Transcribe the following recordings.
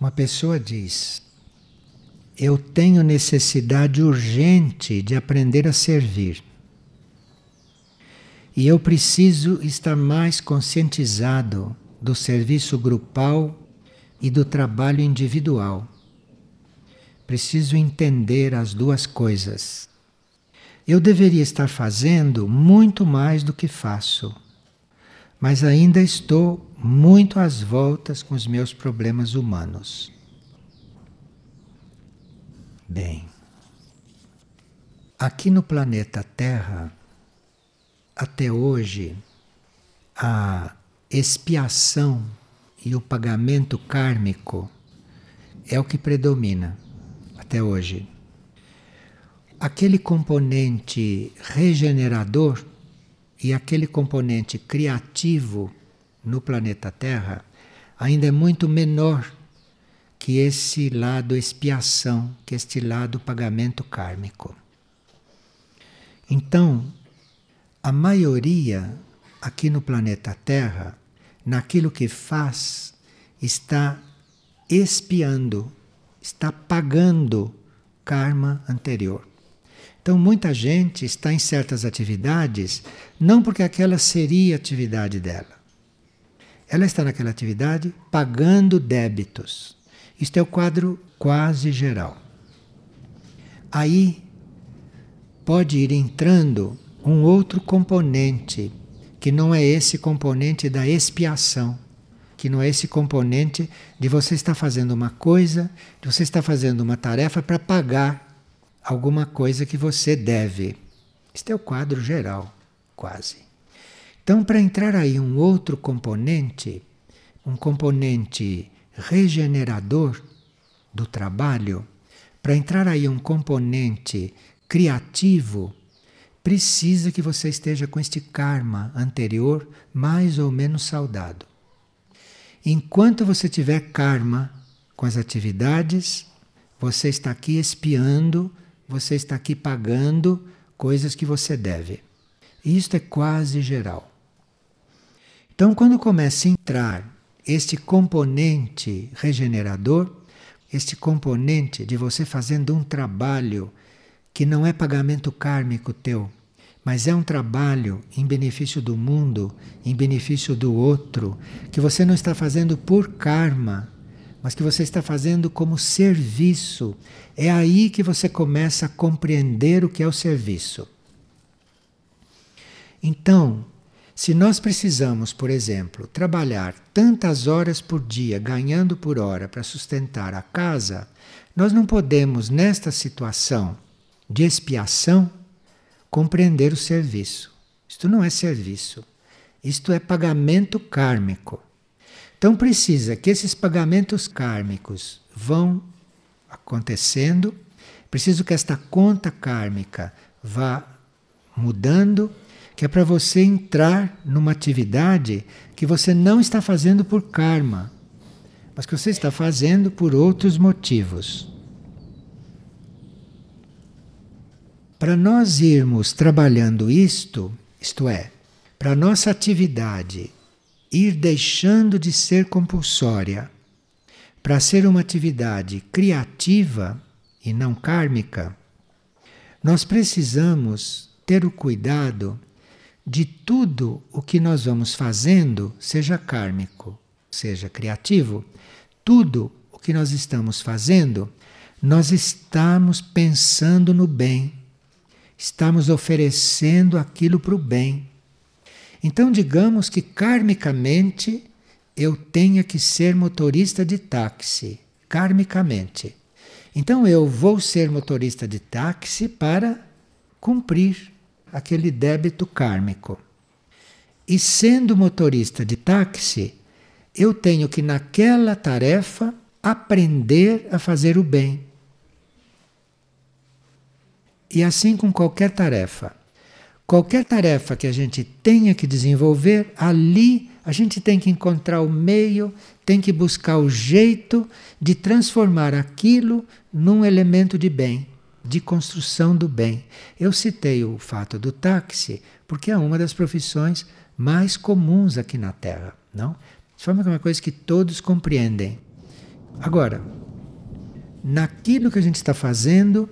Uma pessoa diz: Eu tenho necessidade urgente de aprender a servir. E eu preciso estar mais conscientizado do serviço grupal e do trabalho individual. Preciso entender as duas coisas. Eu deveria estar fazendo muito mais do que faço, mas ainda estou muito às voltas com os meus problemas humanos. Bem, aqui no planeta Terra, até hoje, a expiação e o pagamento kármico é o que predomina até hoje. Aquele componente regenerador e aquele componente criativo no planeta Terra ainda é muito menor que esse lado expiação, que este lado pagamento kármico. Então, a maioria aqui no planeta Terra, naquilo que faz, está expiando, está pagando karma anterior. Então, muita gente está em certas atividades não porque aquela seria a atividade dela. Ela está naquela atividade pagando débitos. Isto é o quadro quase geral. Aí pode ir entrando um outro componente, que não é esse componente da expiação, que não é esse componente de você estar fazendo uma coisa, de você estar fazendo uma tarefa para pagar alguma coisa que você deve. Este é o quadro geral, quase. Então, para entrar aí um outro componente, um componente regenerador do trabalho, para entrar aí um componente criativo precisa que você esteja com este karma anterior mais ou menos saudado. Enquanto você tiver karma com as atividades, você está aqui espiando, você está aqui pagando coisas que você deve. Isto é quase geral. Então, quando começa a entrar este componente regenerador, este componente de você fazendo um trabalho que não é pagamento kármico teu, mas é um trabalho em benefício do mundo, em benefício do outro, que você não está fazendo por karma, mas que você está fazendo como serviço. É aí que você começa a compreender o que é o serviço. Então, se nós precisamos, por exemplo, trabalhar tantas horas por dia, ganhando por hora para sustentar a casa, nós não podemos, nesta situação, de expiação, compreender o serviço. Isto não é serviço, isto é pagamento kármico. Então precisa que esses pagamentos kármicos vão acontecendo, preciso que esta conta kármica vá mudando, que é para você entrar numa atividade que você não está fazendo por karma, mas que você está fazendo por outros motivos. Para nós irmos trabalhando isto, isto é, para nossa atividade ir deixando de ser compulsória, para ser uma atividade criativa e não kármica, nós precisamos ter o cuidado de tudo o que nós vamos fazendo, seja kármico, seja criativo, tudo o que nós estamos fazendo, nós estamos pensando no bem estamos oferecendo aquilo para o bem. Então, digamos que karmicamente eu tenha que ser motorista de táxi, karmicamente. Então, eu vou ser motorista de táxi para cumprir aquele débito kármico. E sendo motorista de táxi, eu tenho que, naquela tarefa, aprender a fazer o bem. E assim com qualquer tarefa. Qualquer tarefa que a gente tenha que desenvolver, ali a gente tem que encontrar o meio, tem que buscar o jeito de transformar aquilo num elemento de bem, de construção do bem. Eu citei o fato do táxi porque é uma das profissões mais comuns aqui na Terra, não? De forma que é uma coisa que todos compreendem. Agora, naquilo que a gente está fazendo,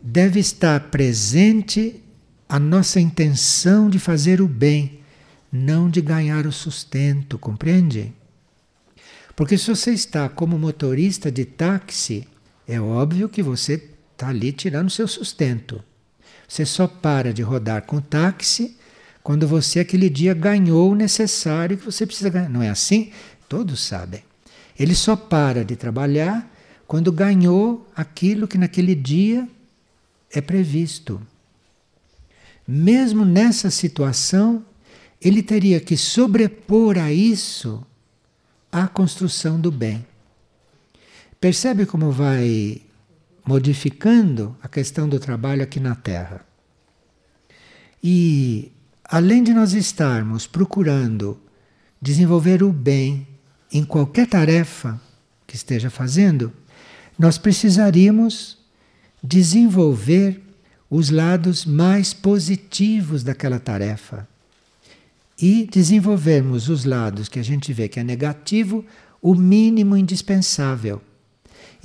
deve estar presente a nossa intenção de fazer o bem, não de ganhar o sustento, compreende? Porque se você está como motorista de táxi, é óbvio que você está ali tirando seu sustento. Você só para de rodar com táxi quando você aquele dia ganhou o necessário que você precisa ganhar. Não é assim? Todos sabem. Ele só para de trabalhar quando ganhou aquilo que naquele dia é previsto. Mesmo nessa situação, ele teria que sobrepor a isso a construção do bem. Percebe como vai modificando a questão do trabalho aqui na Terra. E além de nós estarmos procurando desenvolver o bem em qualquer tarefa que esteja fazendo, nós precisaríamos desenvolver os lados mais positivos daquela tarefa e desenvolvermos os lados que a gente vê que é negativo, o mínimo indispensável.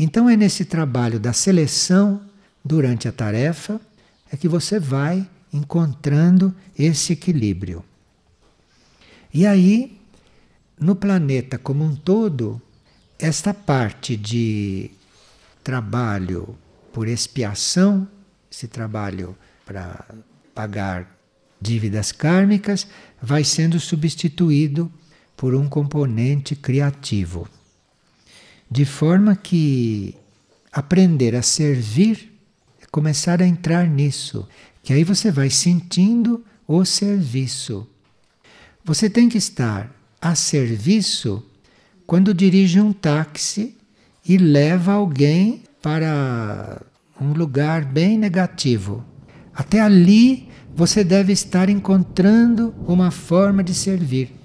Então é nesse trabalho da seleção durante a tarefa é que você vai encontrando esse equilíbrio. E aí, no planeta como um todo, esta parte de trabalho por expiação, esse trabalho para pagar dívidas kármicas, vai sendo substituído por um componente criativo. De forma que aprender a servir é começar a entrar nisso, que aí você vai sentindo o serviço. Você tem que estar a serviço quando dirige um táxi e leva alguém para um lugar bem negativo. Até ali você deve estar encontrando uma forma de servir.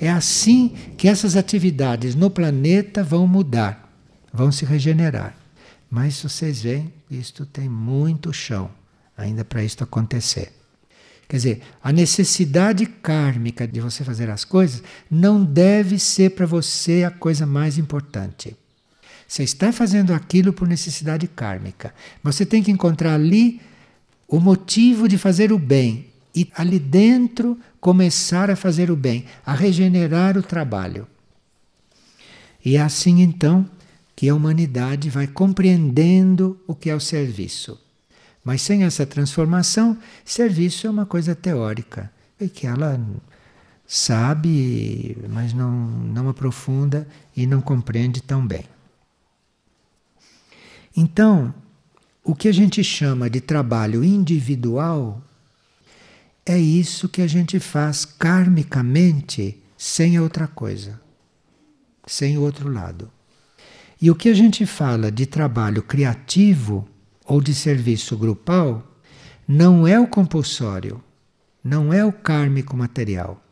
É assim que essas atividades no planeta vão mudar, vão se regenerar. Mas vocês veem, isto tem muito chão ainda para isto acontecer. Quer dizer, a necessidade kármica de você fazer as coisas não deve ser para você a coisa mais importante. Você está fazendo aquilo por necessidade kármica. Você tem que encontrar ali o motivo de fazer o bem e ali dentro começar a fazer o bem, a regenerar o trabalho. E é assim então que a humanidade vai compreendendo o que é o serviço. Mas sem essa transformação, serviço é uma coisa teórica, e que ela sabe, mas não, não aprofunda e não compreende tão bem. Então, o que a gente chama de trabalho individual é isso que a gente faz karmicamente sem outra coisa, sem o outro lado. E o que a gente fala de trabalho criativo ou de serviço grupal não é o compulsório, não é o kármico material,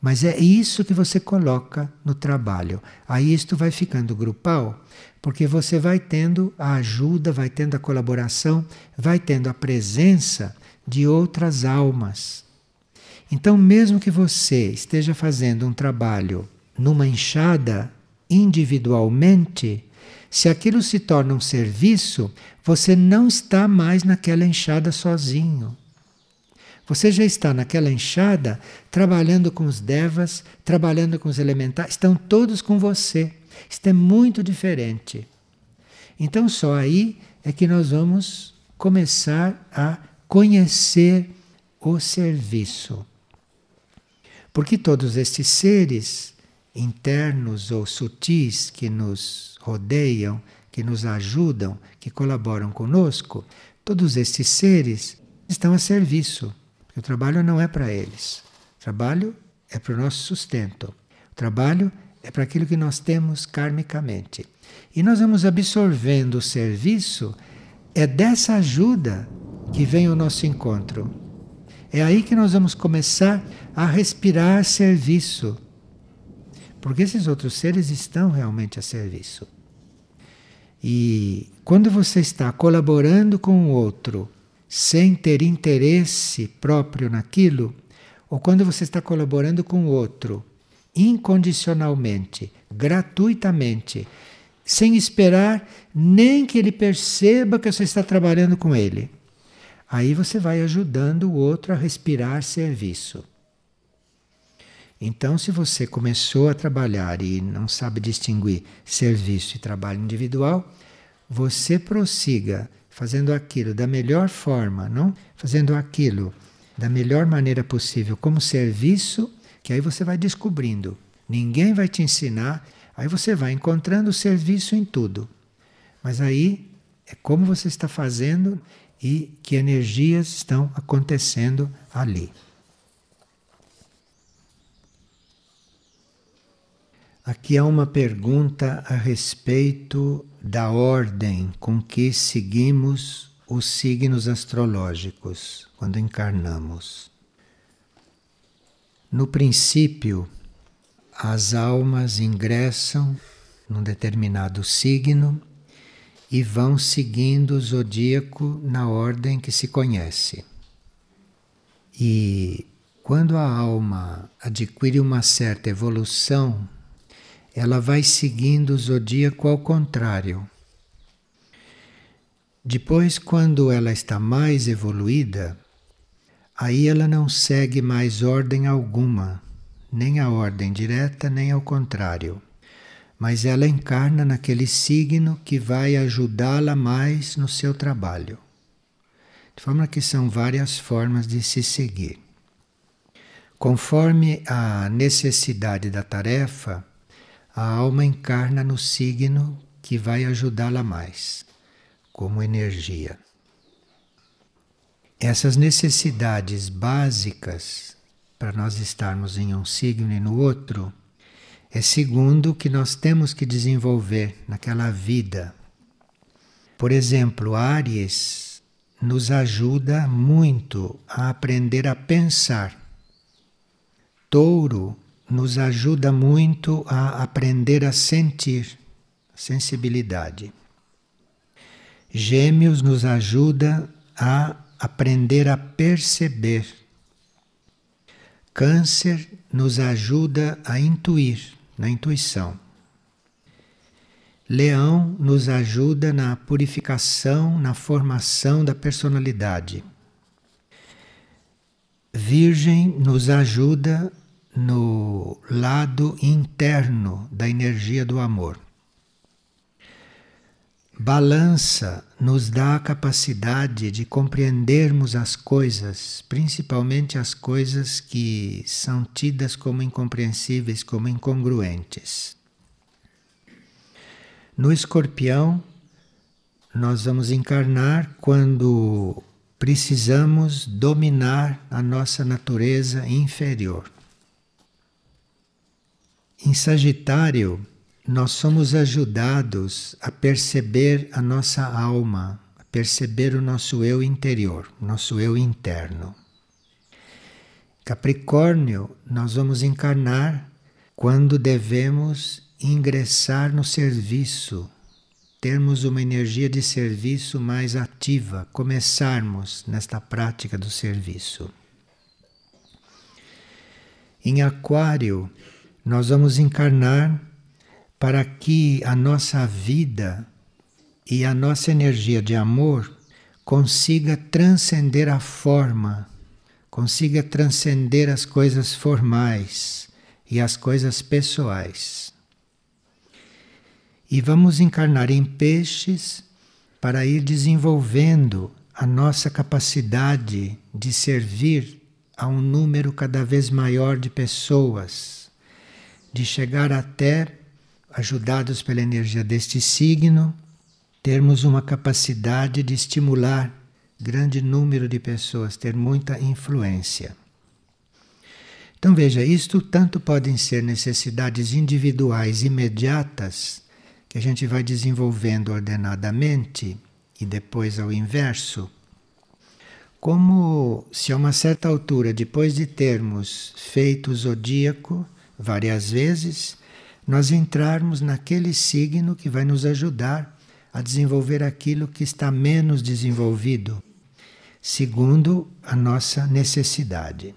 mas é isso que você coloca no trabalho. Aí isto vai ficando grupal porque você vai tendo a ajuda, vai tendo a colaboração, vai tendo a presença de outras almas. Então, mesmo que você esteja fazendo um trabalho numa enxada individualmente, se aquilo se torna um serviço, você não está mais naquela enxada sozinho. Você já está naquela enxada trabalhando com os devas, trabalhando com os elementares, estão todos com você. Isto é muito diferente. Então, só aí é que nós vamos começar a conhecer o serviço. Porque todos estes seres internos ou sutis que nos rodeiam, que nos ajudam, que colaboram conosco, todos estes seres estão a serviço. O trabalho não é para eles. O trabalho é para o nosso sustento. O trabalho é para aquilo que nós temos karmicamente. E nós vamos absorvendo o serviço, é dessa ajuda que vem o nosso encontro. É aí que nós vamos começar a respirar serviço. Porque esses outros seres estão realmente a serviço. E quando você está colaborando com o outro sem ter interesse próprio naquilo, ou quando você está colaborando com o outro incondicionalmente, gratuitamente, sem esperar nem que ele perceba que você está trabalhando com ele. Aí você vai ajudando o outro a respirar serviço. Então, se você começou a trabalhar e não sabe distinguir serviço e trabalho individual, você prossiga fazendo aquilo da melhor forma, não? Fazendo aquilo da melhor maneira possível como serviço, que aí você vai descobrindo. Ninguém vai te ensinar, aí você vai encontrando serviço em tudo. Mas aí é como você está fazendo e que energias estão acontecendo ali. Aqui há uma pergunta a respeito da ordem com que seguimos os signos astrológicos quando encarnamos. No princípio, as almas ingressam num determinado signo e vão seguindo o zodíaco na ordem que se conhece. E quando a alma adquire uma certa evolução ela vai seguindo o zodíaco ao contrário. Depois, quando ela está mais evoluída, aí ela não segue mais ordem alguma, nem a ordem direta, nem ao contrário. Mas ela encarna naquele signo que vai ajudá-la mais no seu trabalho. De forma que são várias formas de se seguir. Conforme a necessidade da tarefa, a alma encarna no signo que vai ajudá-la mais, como energia. Essas necessidades básicas para nós estarmos em um signo e no outro é segundo o que nós temos que desenvolver naquela vida. Por exemplo, Aries nos ajuda muito a aprender a pensar. Touro nos ajuda muito a aprender a sentir, sensibilidade. Gêmeos nos ajuda a aprender a perceber. Câncer nos ajuda a intuir, na intuição. Leão nos ajuda na purificação, na formação da personalidade. Virgem nos ajuda no lado interno da energia do amor. Balança nos dá a capacidade de compreendermos as coisas, principalmente as coisas que são tidas como incompreensíveis, como incongruentes. No escorpião, nós vamos encarnar quando precisamos dominar a nossa natureza inferior. Em Sagitário, nós somos ajudados a perceber a nossa alma, a perceber o nosso eu interior, nosso eu interno. Capricórnio, nós vamos encarnar quando devemos ingressar no serviço, termos uma energia de serviço mais ativa, começarmos nesta prática do serviço. Em Aquário, nós vamos encarnar para que a nossa vida e a nossa energia de amor consiga transcender a forma, consiga transcender as coisas formais e as coisas pessoais. E vamos encarnar em peixes para ir desenvolvendo a nossa capacidade de servir a um número cada vez maior de pessoas de chegar até, ajudados pela energia deste signo, termos uma capacidade de estimular grande número de pessoas, ter muita influência. Então veja, isto tanto podem ser necessidades individuais imediatas, que a gente vai desenvolvendo ordenadamente, e depois ao inverso, como se a uma certa altura, depois de termos feito o zodíaco, várias vezes, nós entrarmos naquele signo que vai nos ajudar a desenvolver aquilo que está menos desenvolvido, segundo a nossa necessidade.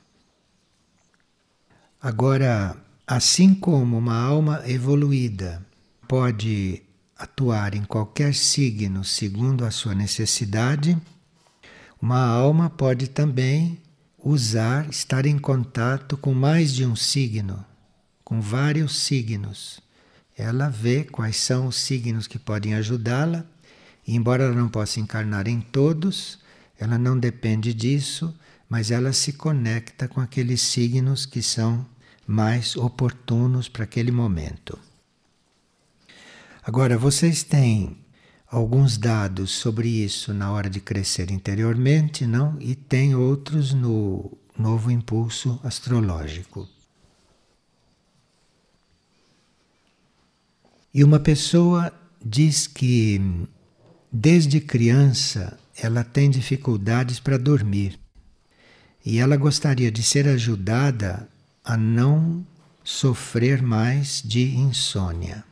Agora, assim como uma alma evoluída pode atuar em qualquer signo segundo a sua necessidade, uma alma pode também usar, estar em contato com mais de um signo, com vários signos. Ela vê quais são os signos que podem ajudá-la, e embora ela não possa encarnar em todos, ela não depende disso, mas ela se conecta com aqueles signos que são mais oportunos para aquele momento. Agora, vocês têm alguns dados sobre isso na hora de crescer interiormente, não? E tem outros no novo impulso astrológico. E uma pessoa diz que desde criança ela tem dificuldades para dormir. E ela gostaria de ser ajudada a não sofrer mais de insônia.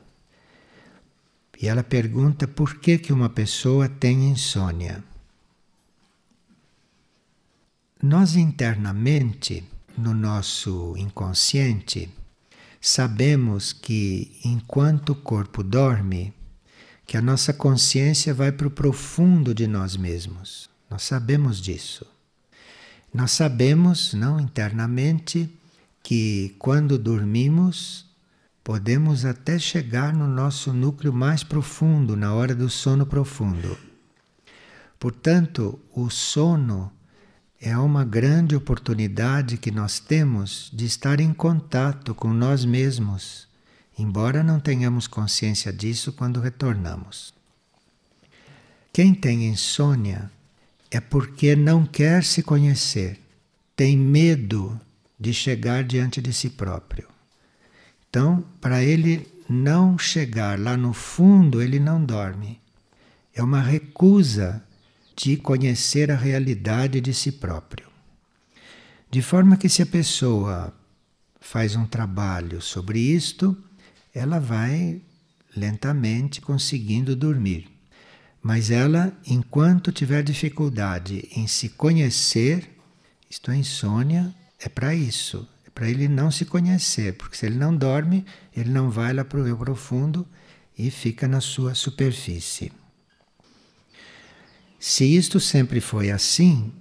E ela pergunta por que, que uma pessoa tem insônia. Nós internamente, no nosso inconsciente, sabemos que enquanto o corpo dorme, que a nossa consciência vai para o profundo de nós mesmos. Nós sabemos disso. Nós sabemos, não internamente, que quando dormimos podemos até chegar no nosso núcleo mais profundo, na hora do sono profundo. Portanto, o sono é uma grande oportunidade que nós temos de estar em contato com nós mesmos, embora não tenhamos consciência disso quando retornamos. Quem tem insônia é porque não quer se conhecer, tem medo de chegar diante de si próprio. Então, para ele não chegar lá no fundo, ele não dorme. É uma recusa de conhecer a realidade de si próprio. De forma que, se a pessoa faz um trabalho sobre isto, ela vai lentamente conseguindo dormir. Mas ela, enquanto tiver dificuldade em se conhecer, isto é insônia, é para isso, para ele não se conhecer, porque se ele não dorme, ele não vai lá para o eu profundo e fica na sua superfície. Se isto sempre foi assim,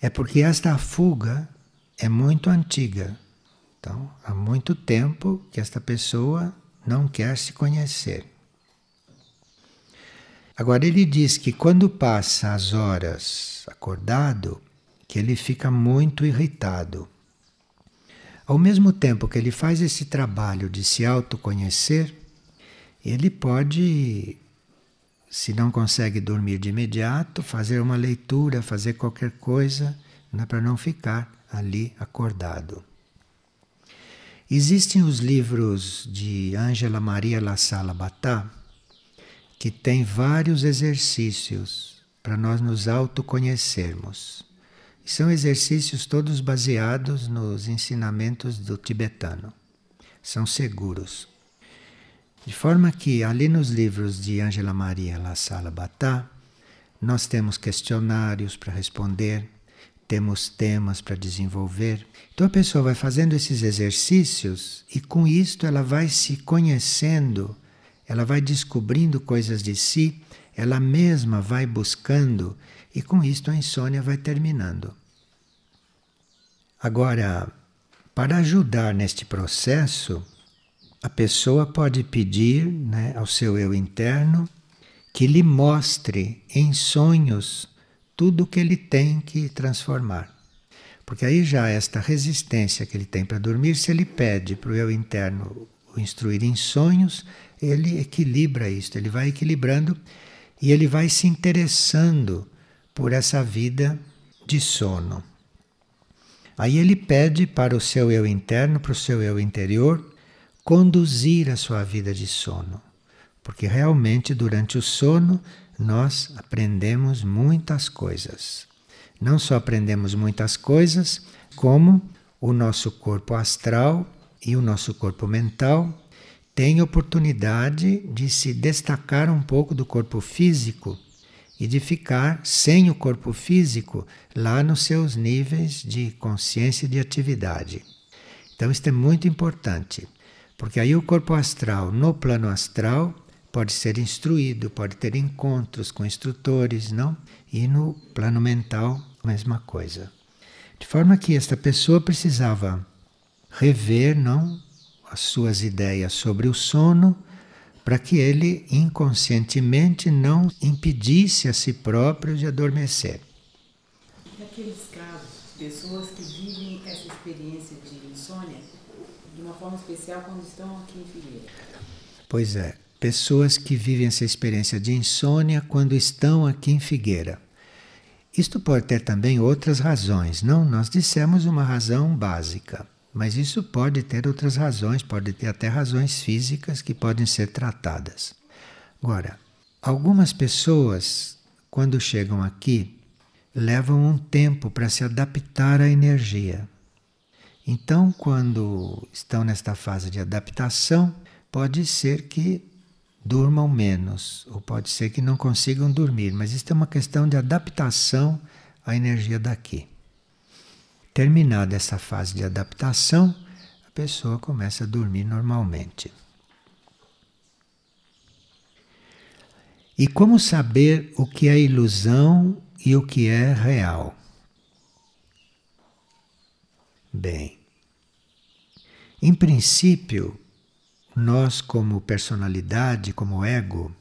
é porque esta fuga é muito antiga. Então, há muito tempo que esta pessoa não quer se conhecer. Agora, ele diz que quando passa as horas acordado, que ele fica muito irritado. Ao mesmo tempo que ele faz esse trabalho de se autoconhecer, ele pode, se não consegue dormir de imediato, fazer uma leitura, fazer qualquer coisa né, para não ficar ali acordado. Existem os livros de Ângela Maria La Sala Batá, que tem vários exercícios para nós nos autoconhecermos. São exercícios todos baseados nos ensinamentos do tibetano. São seguros. De forma que, ali nos livros de Angela Maria La Sala Batá, nós temos questionários para responder, temos temas para desenvolver. Então a pessoa vai fazendo esses exercícios e com isto ela vai se conhecendo, ela vai descobrindo coisas de si, ela mesma vai buscando e com isto a insônia vai terminando. Agora, para ajudar neste processo, a pessoa pode pedir né, ao seu eu interno que lhe mostre em sonhos tudo o que ele tem que transformar. Porque aí já esta resistência que ele tem para dormir, se ele pede para o eu interno o instruir em sonhos, ele equilibra isto, ele vai equilibrando e ele vai se interessando por essa vida de sono. Aí ele pede para o seu eu interno, para o seu eu interior, conduzir a sua vida de sono. Porque realmente durante o sono nós aprendemos muitas coisas. Não só aprendemos muitas coisas, como o nosso corpo astral e o nosso corpo mental têm oportunidade de se destacar um pouco do corpo físico e de ficar sem o corpo físico lá nos seus níveis de consciência e de atividade. Então, isto é muito importante, porque aí o corpo astral, no plano astral, pode ser instruído, pode ter encontros com instrutores, não? E no plano mental, mesma coisa. De forma que esta pessoa precisava rever, não, as suas ideias sobre o sono, para que ele inconscientemente não impedisse a si próprio de adormecer. Naqueles casos, pessoas que vivem essa experiência de insônia de uma forma especial quando estão aqui em Figueira. Pois é, pessoas que vivem essa experiência de insônia quando estão aqui em Figueira. Isto pode ter também outras razões, não? Nós dissemos uma razão básica. Mas isso pode ter outras razões, pode ter até razões físicas que podem ser tratadas. Agora, algumas pessoas, quando chegam aqui, levam um tempo para se adaptar à energia. Então, quando estão nesta fase de adaptação, pode ser que durmam menos, ou pode ser que não consigam dormir, mas isso é uma questão de adaptação à energia daqui. Terminada essa fase de adaptação, a pessoa começa a dormir normalmente. E como saber o que é ilusão e o que é real? Bem, em princípio, nós, como personalidade, como ego,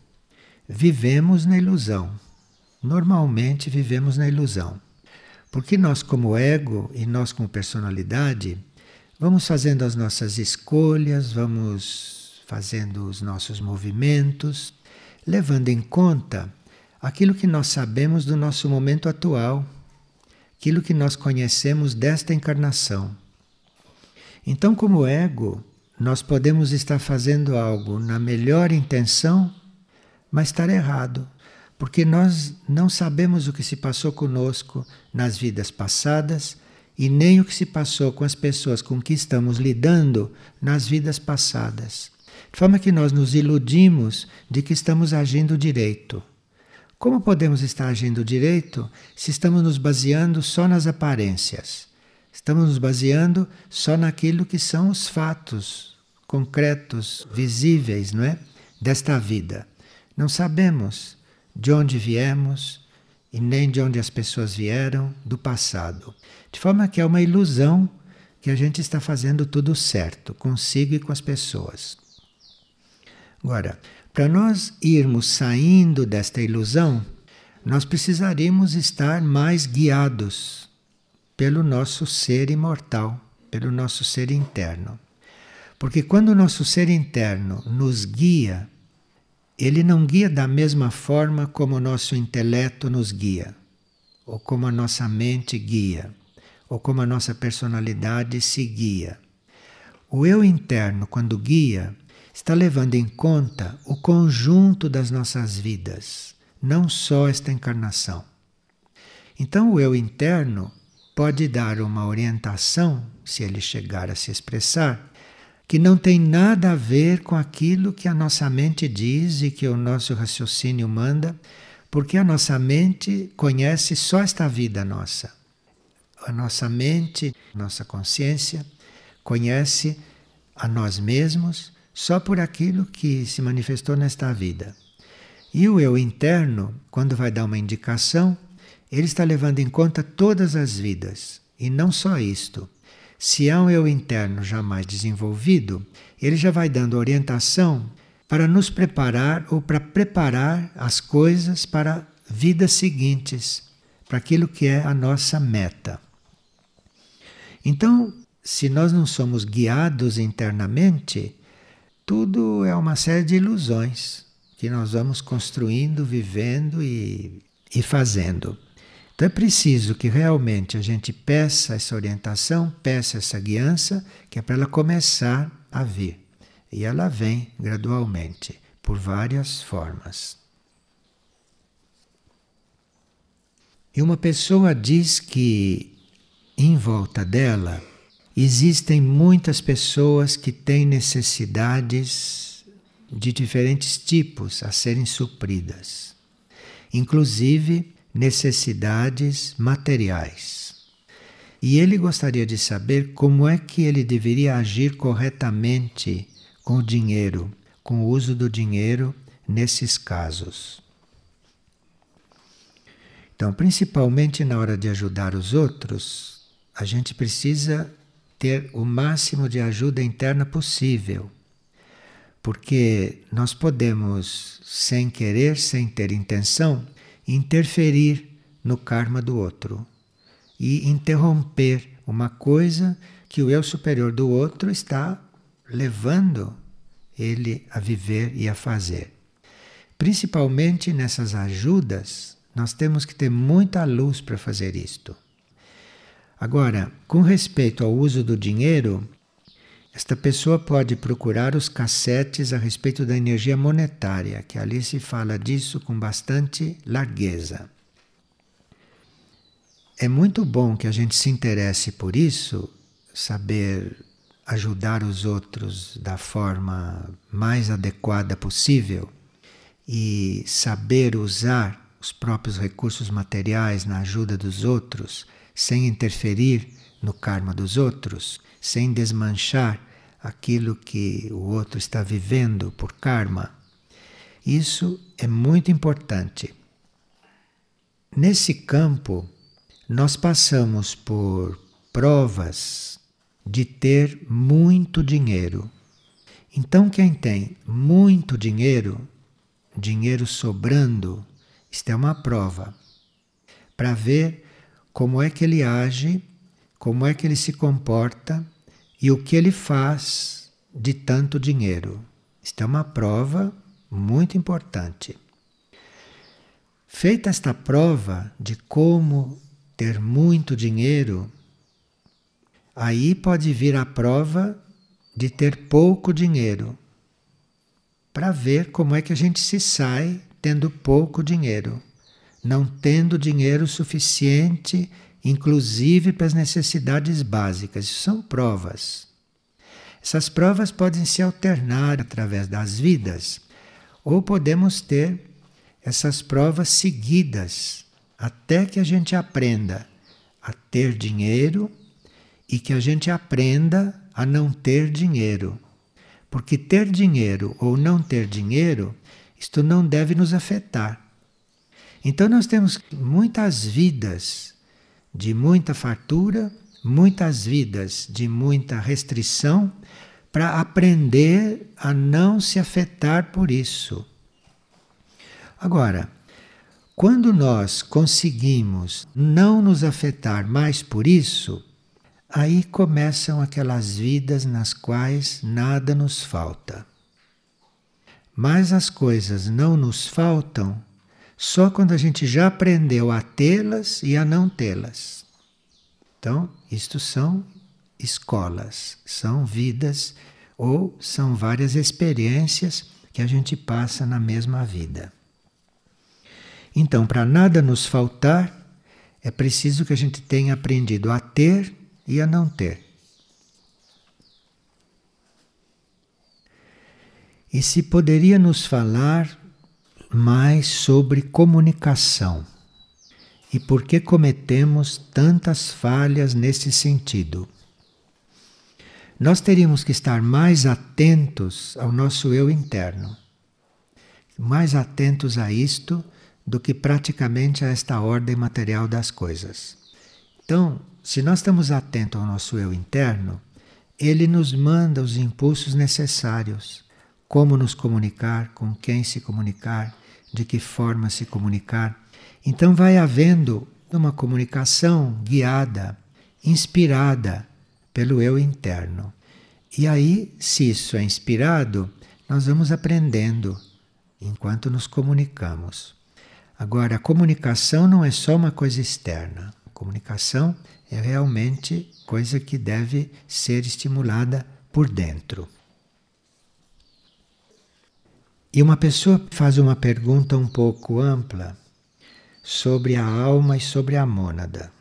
vivemos na ilusão. Normalmente vivemos na ilusão. Porque nós, como ego e nós, como personalidade, vamos fazendo as nossas escolhas, vamos fazendo os nossos movimentos, levando em conta aquilo que nós sabemos do nosso momento atual, aquilo que nós conhecemos desta encarnação. Então, como ego, nós podemos estar fazendo algo na melhor intenção, mas estar errado porque nós não sabemos o que se passou conosco nas vidas passadas e nem o que se passou com as pessoas com que estamos lidando nas vidas passadas. De forma que nós nos iludimos de que estamos agindo direito. Como podemos estar agindo direito se estamos nos baseando só nas aparências? Estamos nos baseando só naquilo que são os fatos concretos, visíveis, não é? Desta vida. Não sabemos de onde viemos e nem de onde as pessoas vieram do passado. De forma que é uma ilusão que a gente está fazendo tudo certo, consigo e com as pessoas. Agora, para nós irmos saindo desta ilusão, nós precisaríamos estar mais guiados pelo nosso ser imortal, pelo nosso ser interno. Porque quando o nosso ser interno nos guia ele não guia da mesma forma como o nosso intelecto nos guia, ou como a nossa mente guia, ou como a nossa personalidade se guia. O eu interno, quando guia, está levando em conta o conjunto das nossas vidas, não só esta encarnação. Então, o eu interno pode dar uma orientação, se ele chegar a se expressar, que não tem nada a ver com aquilo que a nossa mente diz e que o nosso raciocínio manda, porque a nossa mente conhece só esta vida nossa. A nossa mente, nossa consciência, conhece a nós mesmos só por aquilo que se manifestou nesta vida. E o eu interno, quando vai dar uma indicação, ele está levando em conta todas as vidas, e não só isto. Se há um eu interno jamais desenvolvido, ele já vai dando orientação para nos preparar ou para preparar as coisas para vidas seguintes, para aquilo que é a nossa meta. Então, se nós não somos guiados internamente, tudo é uma série de ilusões que nós vamos construindo, vivendo e, e fazendo. Então é preciso que realmente a gente peça essa orientação, peça essa guiança, que é para ela começar a vir. E ela vem gradualmente, por várias formas. E uma pessoa diz que em volta dela existem muitas pessoas que têm necessidades de diferentes tipos a serem supridas. Inclusive necessidades materiais. E ele gostaria de saber como é que ele deveria agir corretamente com o dinheiro, com o uso do dinheiro nesses casos. Então, principalmente na hora de ajudar os outros, a gente precisa ter o máximo de ajuda interna possível. Porque nós podemos, sem querer, sem ter intenção, interferir no karma do outro e interromper uma coisa que o eu superior do outro está levando ele a viver e a fazer. Principalmente nessas ajudas, nós temos que ter muita luz para fazer isto. Agora, com respeito ao uso do dinheiro, esta pessoa pode procurar os cassetes a respeito da energia monetária, que ali se fala disso com bastante largueza. É muito bom que a gente se interesse por isso, saber ajudar os outros da forma mais adequada possível e saber usar os próprios recursos materiais na ajuda dos outros, sem interferir no karma dos outros, sem desmanchar aquilo que o outro está vivendo por karma. Isso é muito importante. Nesse campo, nós passamos por provas de ter muito dinheiro. Então, quem tem muito dinheiro, dinheiro sobrando, isto é uma prova para ver como é que ele age, como é que ele se comporta e o que ele faz de tanto dinheiro. Isto é uma prova muito importante. Feita esta prova de como ter muito dinheiro, aí pode vir a prova de ter pouco dinheiro, para ver como é que a gente se sai tendo pouco dinheiro, não tendo dinheiro suficiente, inclusive para as necessidades básicas. Isso são provas. Essas provas podem se alternar através das vidas, ou podemos ter essas provas seguidas até que a gente aprenda a ter dinheiro e que a gente aprenda a não ter dinheiro. Porque ter dinheiro ou não ter dinheiro, isto não deve nos afetar. Então nós temos muitas vidas de muita fartura, muitas vidas de muita restrição, para aprender a não se afetar por isso. Agora, quando nós conseguimos não nos afetar mais por isso, aí começam aquelas vidas nas quais nada nos falta. Mas as coisas não nos faltam só quando a gente já aprendeu a tê-las e a não tê-las. Então, isto são escolas, são vidas ou são várias experiências que a gente passa na mesma vida. Então, para nada nos faltar, é preciso que a gente tenha aprendido a ter e a não ter. E se poderia nos falar mais sobre comunicação e por que cometemos tantas falhas nesse sentido? Nós teríamos que estar mais atentos ao nosso eu interno, mais atentos a isto do que praticamente a esta ordem material das coisas. Então, se nós estamos atentos ao nosso eu interno, ele nos manda os impulsos necessários. Como nos comunicar, com quem se comunicar, de que forma se comunicar. Então vai havendo uma comunicação guiada, inspirada pelo eu interno. E aí, se isso é inspirado, nós vamos aprendendo enquanto nos comunicamos. Agora, a comunicação não é só uma coisa externa. A comunicação é realmente coisa que deve ser estimulada por dentro. E uma pessoa faz uma pergunta um pouco ampla sobre a alma e sobre a mônada.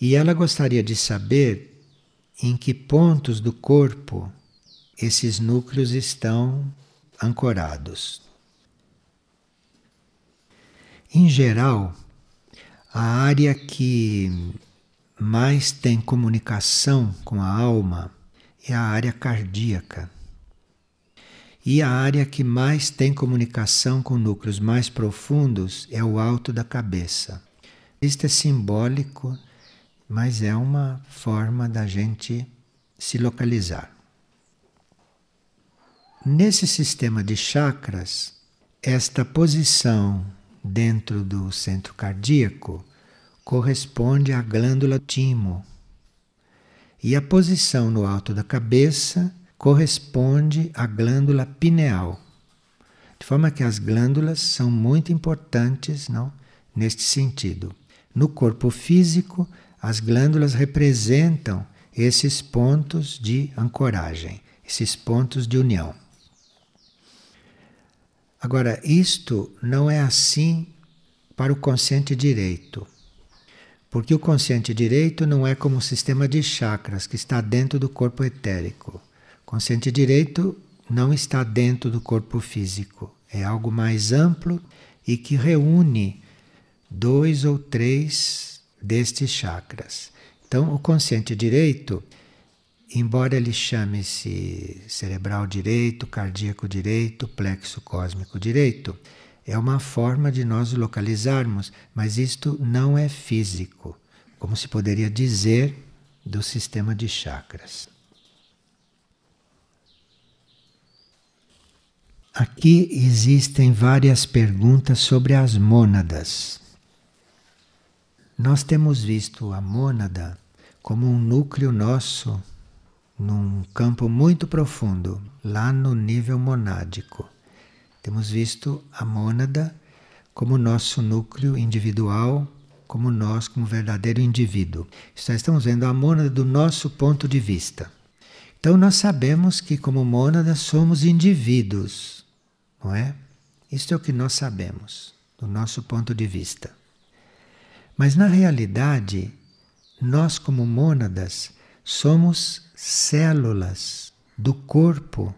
E ela gostaria de saber em que pontos do corpo esses núcleos estão ancorados. Em geral, a área que mais tem comunicação com a alma é a área cardíaca. E a área que mais tem comunicação com núcleos mais profundos é o alto da cabeça. Isto é simbólico, mas é uma forma da gente se localizar. Nesse sistema de chakras, esta posição dentro do centro cardíaco corresponde à glândula timo. E a posição no alto da cabeça corresponde à glândula pineal. De forma que as glândulas são muito importantes não, neste sentido. No corpo físico, as glândulas representam esses pontos de ancoragem, esses pontos de união. Agora, isto não é assim para o consciente direito. Porque o consciente direito não é como o sistema de chakras que está dentro do corpo etérico. Consciente direito não está dentro do corpo físico. É algo mais amplo e que reúne dois ou três destes chakras. Então, o consciente direito embora ele chame-se cerebral direito, cardíaco direito, plexo cósmico direito, é uma forma de nós localizarmos, mas isto não é físico, como se poderia dizer do sistema de chakras. Aqui existem várias perguntas sobre as mônadas. Nós temos visto a mônada como um núcleo nosso num campo muito profundo, lá no nível monádico. Temos visto a mônada como nosso núcleo individual, como nós, como verdadeiro indivíduo. estamos vendo a mônada do nosso ponto de vista. Então nós sabemos que como mônada somos indivíduos, não é? Isto é o que nós sabemos, do nosso ponto de vista. Mas na realidade, nós como mônadas somos células do corpo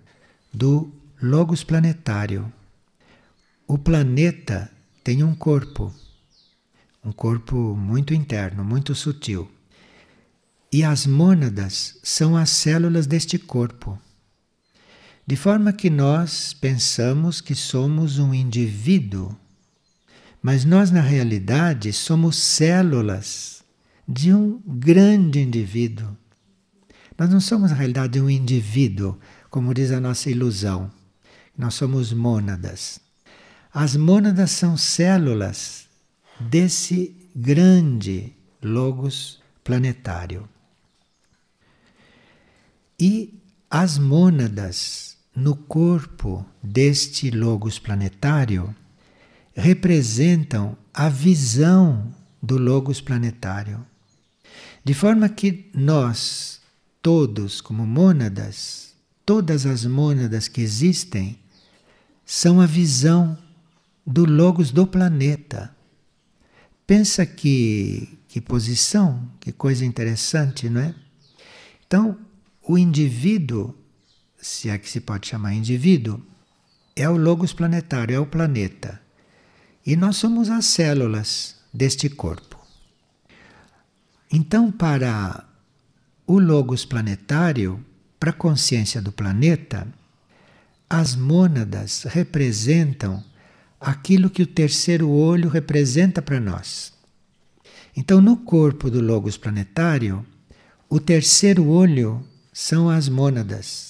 do Logos planetário. O planeta tem um corpo, um corpo muito interno, muito sutil. E as mônadas são as células deste corpo. De forma que nós pensamos que somos um indivíduo, mas nós, na realidade, somos células de um grande indivíduo nós não somos, na realidade, um indivíduo, como diz a nossa ilusão. Nós somos mônadas. As mônadas são células desse grande logos planetário. E as mônadas no corpo deste logos planetário representam a visão do logos planetário. De forma que nós, todos como mônadas, todas as mônadas que existem, são a visão do Logos do planeta. Pensa que, que posição, que coisa interessante, não é? Então, o indivíduo, se é que se pode chamar indivíduo, é o Logos planetário, é o planeta. E nós somos as células deste corpo. Então, para o logos planetário, para a consciência do planeta, as mônadas representam aquilo que o terceiro olho representa para nós. Então, no corpo do logos planetário, o terceiro olho são as mônadas.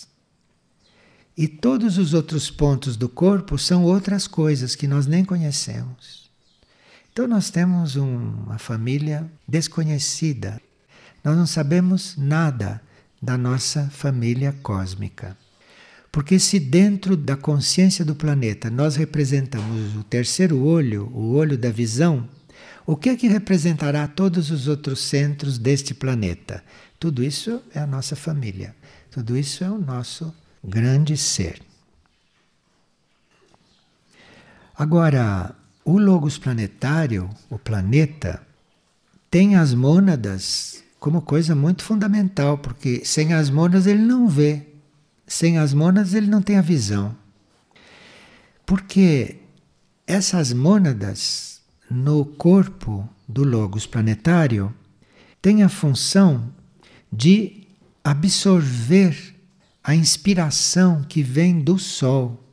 E todos os outros pontos do corpo são outras coisas que nós nem conhecemos. Então, nós temos um, uma família desconhecida nós não sabemos nada da nossa família cósmica. Porque se dentro da consciência do planeta nós representamos o terceiro olho, o olho da visão, o que é que representará todos os outros centros deste planeta? Tudo isso é a nossa família. Tudo isso é o nosso grande ser. Agora, o logos planetário, o planeta, tem as mônadas como coisa muito fundamental, porque sem as mônadas ele não vê, sem as mônadas ele não tem a visão. Porque essas mônadas no corpo do Logos planetário têm a função de absorver a inspiração que vem do Sol.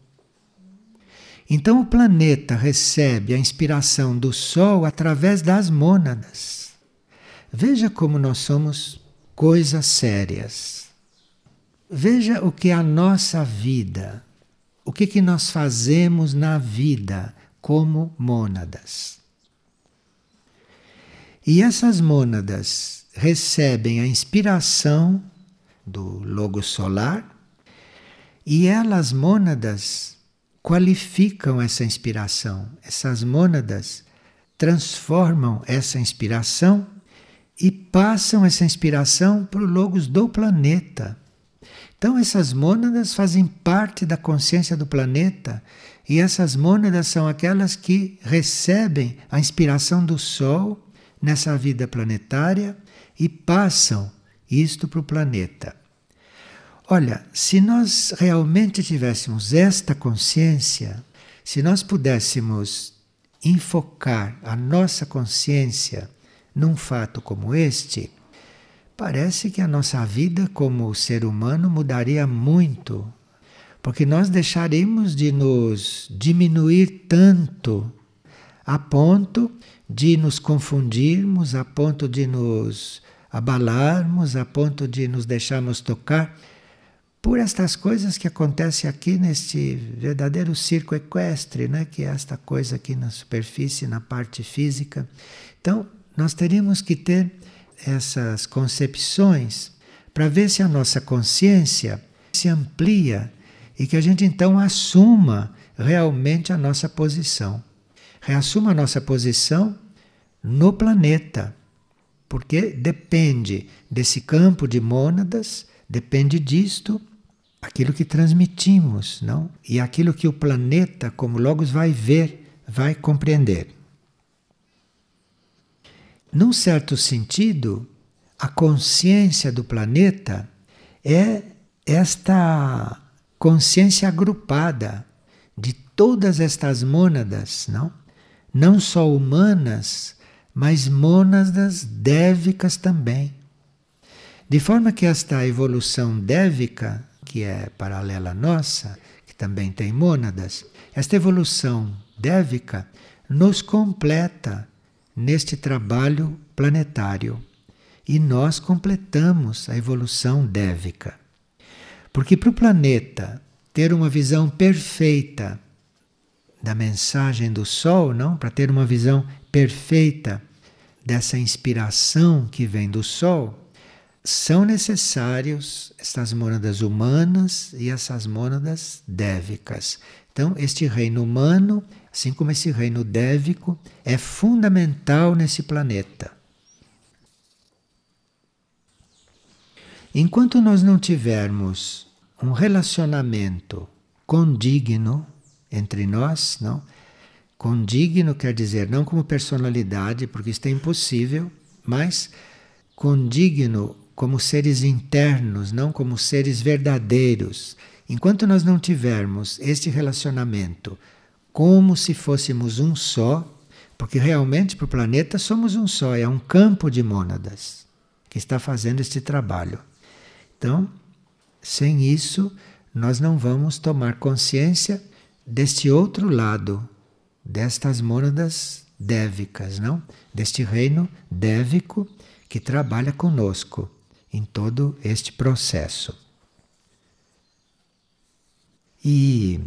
Então o planeta recebe a inspiração do Sol através das mônadas. Veja como nós somos coisas sérias. Veja o que é a nossa vida, o que, que nós fazemos na vida como mônadas. E essas mônadas recebem a inspiração do logo solar e elas, mônadas, qualificam essa inspiração. Essas mônadas transformam essa inspiração e passam essa inspiração para os logos do planeta. Então, essas mônadas fazem parte da consciência do planeta e essas mônadas são aquelas que recebem a inspiração do Sol nessa vida planetária e passam isto para o planeta. Olha, se nós realmente tivéssemos esta consciência, se nós pudéssemos enfocar a nossa consciência num fato como este, parece que a nossa vida como ser humano mudaria muito, porque nós deixaríamos de nos diminuir tanto a ponto de nos confundirmos, a ponto de nos abalarmos, a ponto de nos deixarmos tocar por estas coisas que acontecem aqui neste verdadeiro circo equestre, né? que é esta coisa aqui na superfície, na parte física. Então, nós teríamos que ter essas concepções para ver se a nossa consciência se amplia e que a gente então assuma realmente a nossa posição. Reassuma a nossa posição no planeta, porque depende desse campo de mônadas, depende disto aquilo que transmitimos, não? E aquilo que o planeta, como Logos, vai ver, vai compreender. Num certo sentido, a consciência do planeta é esta consciência agrupada de todas estas mônadas, não? Não só humanas, mas mônadas dévicas também. De forma que esta evolução dévica, que é paralela à nossa, que também tem mônadas, esta evolução dévica nos completa neste trabalho planetário. E nós completamos a evolução dévica. Porque para o planeta ter uma visão perfeita da mensagem do Sol, não, para ter uma visão perfeita dessa inspiração que vem do Sol, são necessários estas mônadas humanas e essas mônadas dévicas. Então, este reino humano assim como esse reino dévico é fundamental nesse planeta. Enquanto nós não tivermos um relacionamento condigno entre nós, não? Condigno quer dizer não como personalidade, porque isso é impossível, mas condigno como seres internos, não como seres verdadeiros. Enquanto nós não tivermos este relacionamento como se fôssemos um só, porque realmente para o planeta somos um só, é um campo de mônadas que está fazendo este trabalho. Então, sem isso, nós não vamos tomar consciência deste outro lado, destas mônadas dévicas, não? Deste reino dévico que trabalha conosco em todo este processo. E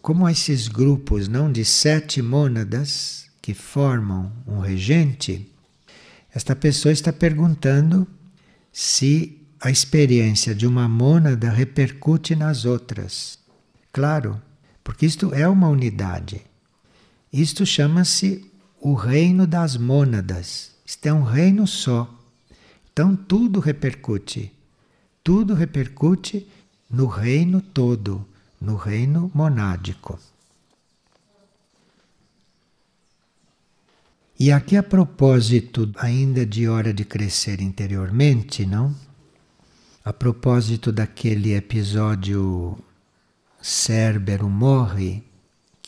como esses grupos não de sete mônadas que formam um regente, esta pessoa está perguntando se a experiência de uma mônada repercute nas outras. Claro, porque isto é uma unidade. Isto chama-se o reino das mônadas. Isto é um reino só. Então tudo repercute. Tudo repercute no reino todo no reino monádico. E aqui a propósito ainda de hora de crescer interiormente, não? A propósito daquele episódio Cérbero morre,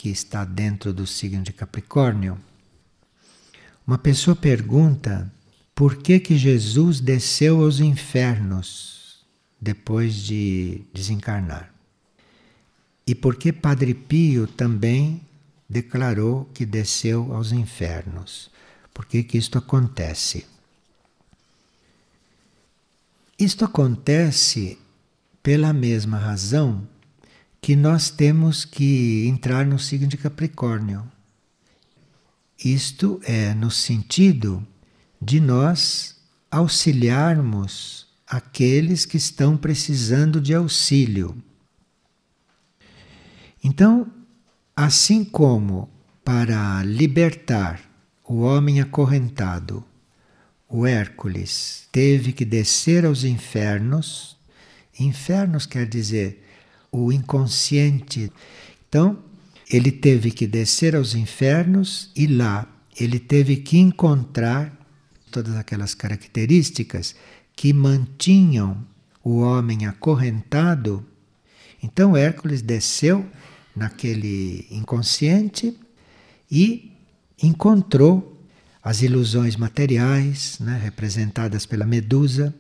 que está dentro do signo de Capricórnio, uma pessoa pergunta por que que Jesus desceu aos infernos depois de desencarnar. E porque Padre Pio também declarou que desceu aos infernos. Por que, que isto acontece? Isto acontece pela mesma razão que nós temos que entrar no signo de Capricórnio. Isto é no sentido de nós auxiliarmos aqueles que estão precisando de auxílio. Então, assim como para libertar o homem acorrentado, o Hércules teve que descer aos infernos, infernos quer dizer o inconsciente. Então, ele teve que descer aos infernos e lá ele teve que encontrar todas aquelas características que mantinham o homem acorrentado. Então Hércules desceu naquele inconsciente e encontrou as ilusões materiais, né, representadas pela medusa,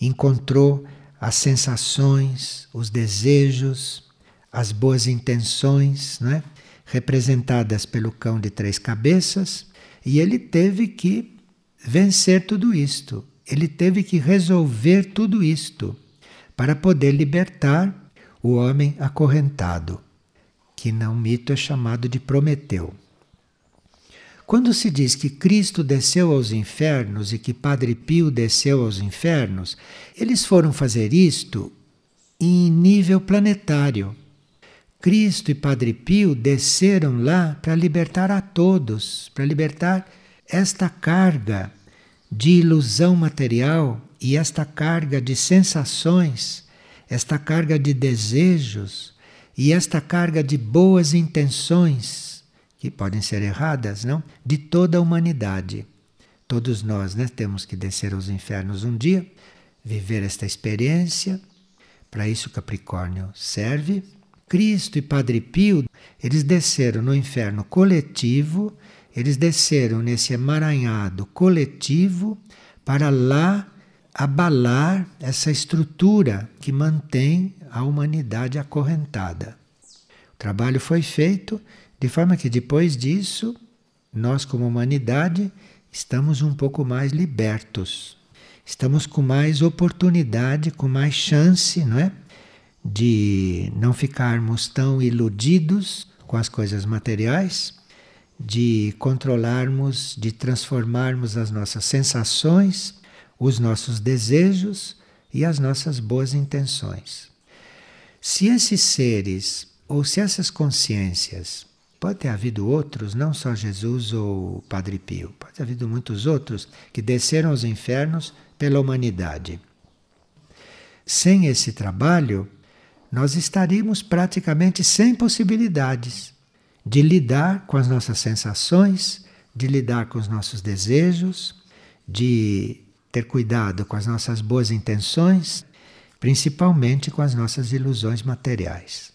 encontrou as sensações, os desejos, as boas intenções, né, representadas pelo cão de três cabeças, e ele teve que vencer tudo isto. Ele teve que resolver tudo isto para poder libertar o homem acorrentado, que no mito é chamado de Prometeu. Quando se diz que Cristo desceu aos infernos e que Padre Pio desceu aos infernos, eles foram fazer isto em nível planetário. Cristo e Padre Pio desceram lá para libertar a todos, para libertar esta carga de ilusão material e esta carga de sensações, esta carga de desejos e esta carga de boas intenções, que podem ser erradas, não? De toda a humanidade. Todos nós né, temos que descer aos infernos um dia, viver esta experiência. Para isso, Capricórnio serve. Cristo e Padre Pio, eles desceram no inferno coletivo eles desceram nesse emaranhado coletivo para lá abalar essa estrutura que mantém a humanidade acorrentada. O trabalho foi feito de forma que depois disso, nós, como humanidade, estamos um pouco mais libertos. Estamos com mais oportunidade, com mais chance, não é? De não ficarmos tão iludidos com as coisas materiais de controlarmos, de transformarmos as nossas sensações, os nossos desejos e as nossas boas intenções. Se esses seres ou se essas consciências, pode ter havido outros, não só Jesus ou Padre Pio, pode ter havido muitos outros que desceram aos infernos pela humanidade. Sem esse trabalho, nós estaríamos praticamente sem possibilidades de lidar com as nossas sensações, de lidar com os nossos desejos, de ter cuidado com as nossas boas intenções, principalmente com as nossas ilusões materiais.